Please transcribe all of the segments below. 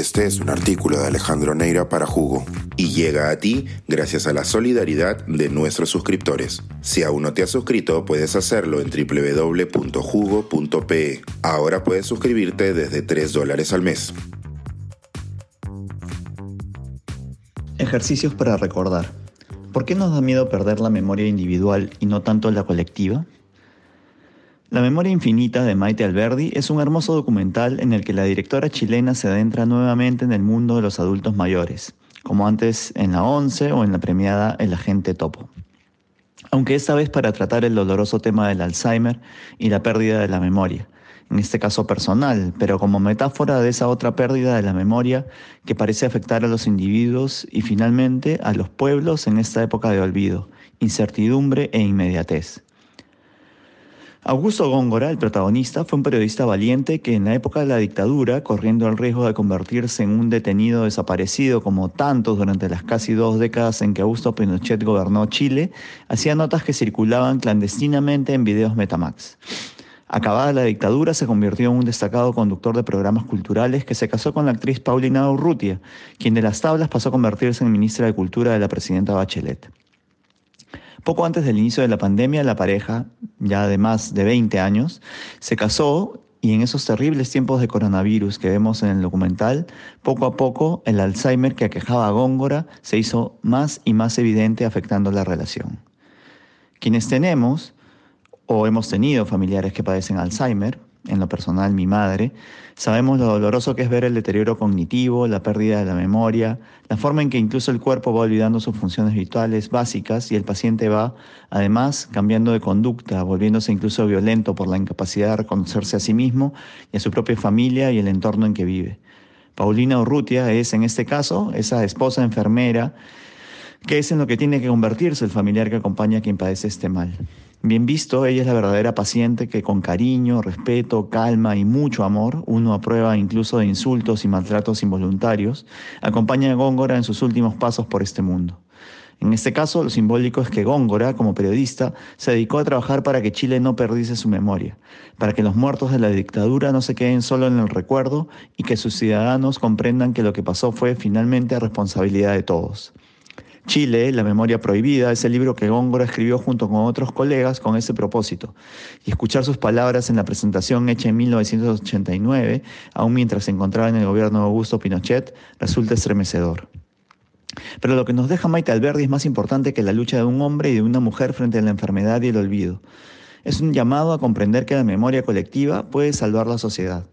Este es un artículo de Alejandro Neira para Jugo y llega a ti gracias a la solidaridad de nuestros suscriptores. Si aún no te has suscrito, puedes hacerlo en www.jugo.pe. Ahora puedes suscribirte desde 3 dólares al mes. Ejercicios para recordar. ¿Por qué nos da miedo perder la memoria individual y no tanto la colectiva? La memoria infinita de Maite Alberdi es un hermoso documental en el que la directora chilena se adentra nuevamente en el mundo de los adultos mayores, como antes en la 11 o en la premiada El Agente Topo. Aunque esta vez para tratar el doloroso tema del Alzheimer y la pérdida de la memoria, en este caso personal, pero como metáfora de esa otra pérdida de la memoria que parece afectar a los individuos y finalmente a los pueblos en esta época de olvido, incertidumbre e inmediatez. Augusto Góngora, el protagonista, fue un periodista valiente que en la época de la dictadura, corriendo el riesgo de convertirse en un detenido desaparecido como tantos durante las casi dos décadas en que Augusto Pinochet gobernó Chile, hacía notas que circulaban clandestinamente en videos Metamax. Acabada la dictadura, se convirtió en un destacado conductor de programas culturales que se casó con la actriz Paulina Urrutia, quien de las tablas pasó a convertirse en ministra de Cultura de la presidenta Bachelet. Poco antes del inicio de la pandemia, la pareja, ya de más de 20 años, se casó y en esos terribles tiempos de coronavirus que vemos en el documental, poco a poco el Alzheimer que aquejaba a Góngora se hizo más y más evidente afectando la relación. Quienes tenemos o hemos tenido familiares que padecen Alzheimer, en lo personal mi madre, sabemos lo doloroso que es ver el deterioro cognitivo, la pérdida de la memoria, la forma en que incluso el cuerpo va olvidando sus funciones vitales básicas y el paciente va, además, cambiando de conducta, volviéndose incluso violento por la incapacidad de reconocerse a sí mismo y a su propia familia y el entorno en que vive. Paulina Urrutia es, en este caso, esa esposa enfermera que es en lo que tiene que convertirse el familiar que acompaña a quien padece este mal. Bien visto, ella es la verdadera paciente que con cariño, respeto, calma y mucho amor, uno aprueba incluso de insultos y maltratos involuntarios, acompaña a Góngora en sus últimos pasos por este mundo. En este caso, lo simbólico es que Góngora, como periodista, se dedicó a trabajar para que Chile no perdiese su memoria, para que los muertos de la dictadura no se queden solo en el recuerdo y que sus ciudadanos comprendan que lo que pasó fue finalmente responsabilidad de todos. Chile, La memoria prohibida, es el libro que Góngora escribió junto con otros colegas con ese propósito. Y escuchar sus palabras en la presentación hecha en 1989, aún mientras se encontraba en el gobierno de Augusto Pinochet, resulta estremecedor. Pero lo que nos deja Maite Alberdi es más importante que la lucha de un hombre y de una mujer frente a la enfermedad y el olvido. Es un llamado a comprender que la memoria colectiva puede salvar la sociedad.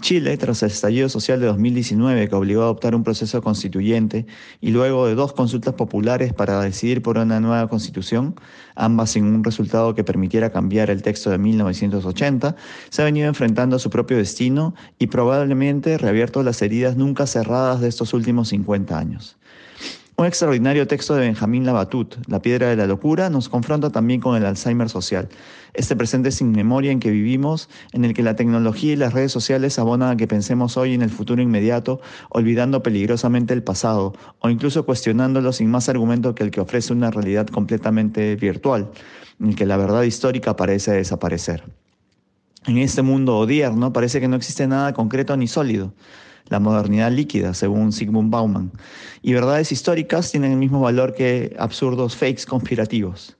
Chile, tras el estallido social de 2019 que obligó a adoptar un proceso constituyente y luego de dos consultas populares para decidir por una nueva constitución, ambas sin un resultado que permitiera cambiar el texto de 1980, se ha venido enfrentando a su propio destino y probablemente reabierto las heridas nunca cerradas de estos últimos 50 años. Un extraordinario texto de Benjamín Labatut, La piedra de la locura, nos confronta también con el Alzheimer social, este presente sin memoria en que vivimos, en el que la tecnología y las redes sociales abonan a que pensemos hoy en el futuro inmediato, olvidando peligrosamente el pasado, o incluso cuestionándolo sin más argumento que el que ofrece una realidad completamente virtual, en que la verdad histórica parece desaparecer. En este mundo odierno parece que no existe nada concreto ni sólido la modernidad líquida, según Sigmund Bauman. Y verdades históricas tienen el mismo valor que absurdos fakes conspirativos.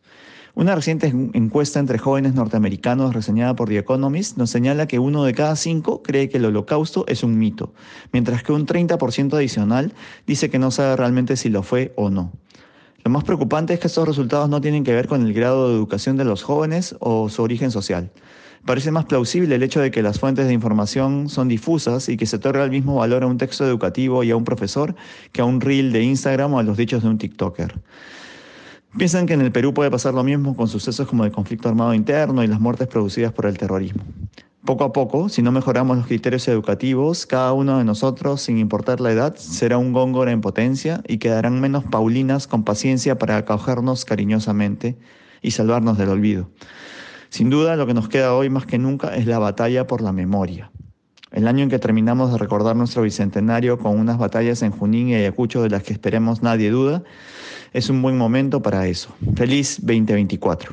Una reciente encuesta entre jóvenes norteamericanos reseñada por The Economist nos señala que uno de cada cinco cree que el holocausto es un mito, mientras que un 30% adicional dice que no sabe realmente si lo fue o no. Lo más preocupante es que estos resultados no tienen que ver con el grado de educación de los jóvenes o su origen social. Parece más plausible el hecho de que las fuentes de información son difusas y que se otorga el mismo valor a un texto educativo y a un profesor que a un reel de Instagram o a los dichos de un TikToker. Piensan que en el Perú puede pasar lo mismo con sucesos como el conflicto armado interno y las muertes producidas por el terrorismo. Poco a poco, si no mejoramos los criterios educativos, cada uno de nosotros, sin importar la edad, será un góngora en potencia y quedarán menos paulinas con paciencia para acogernos cariñosamente y salvarnos del olvido. Sin duda, lo que nos queda hoy más que nunca es la batalla por la memoria. El año en que terminamos de recordar nuestro bicentenario con unas batallas en Junín y Ayacucho de las que esperemos nadie duda, es un buen momento para eso. Feliz 2024.